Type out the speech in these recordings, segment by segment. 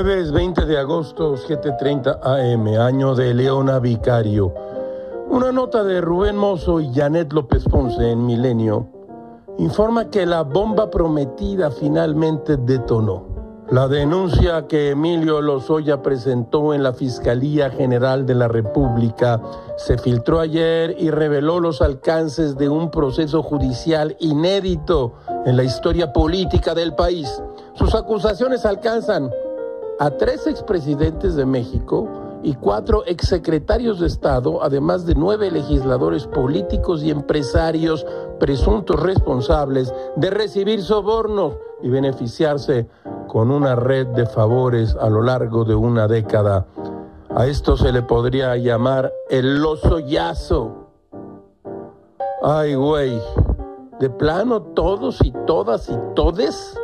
Jueves 20 de agosto, 7:30 AM, año de Leona Vicario. Una nota de Rubén Mozo y Janet López Ponce en Milenio informa que la bomba prometida finalmente detonó. La denuncia que Emilio Lozoya presentó en la Fiscalía General de la República se filtró ayer y reveló los alcances de un proceso judicial inédito en la historia política del país. Sus acusaciones alcanzan a tres expresidentes de México y cuatro exsecretarios de Estado, además de nueve legisladores políticos y empresarios presuntos responsables de recibir sobornos y beneficiarse con una red de favores a lo largo de una década. A esto se le podría llamar el lozoyazo. Ay, güey, de plano todos y todas y todes.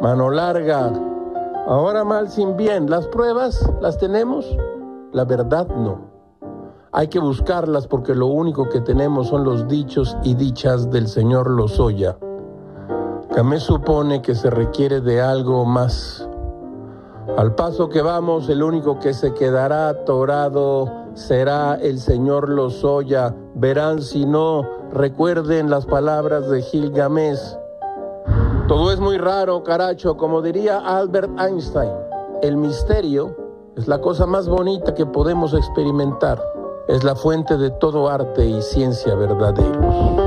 Mano larga. Ahora mal sin bien. ¿Las pruebas las tenemos? La verdad no. Hay que buscarlas porque lo único que tenemos son los dichos y dichas del señor Lozoya. Me supone que se requiere de algo más. Al paso que vamos, el único que se quedará atorado será el señor Lozoya. Verán si no, recuerden las palabras de Gilgamesh. Todo es muy raro, caracho, como diría Albert Einstein. El misterio es la cosa más bonita que podemos experimentar. Es la fuente de todo arte y ciencia verdaderos.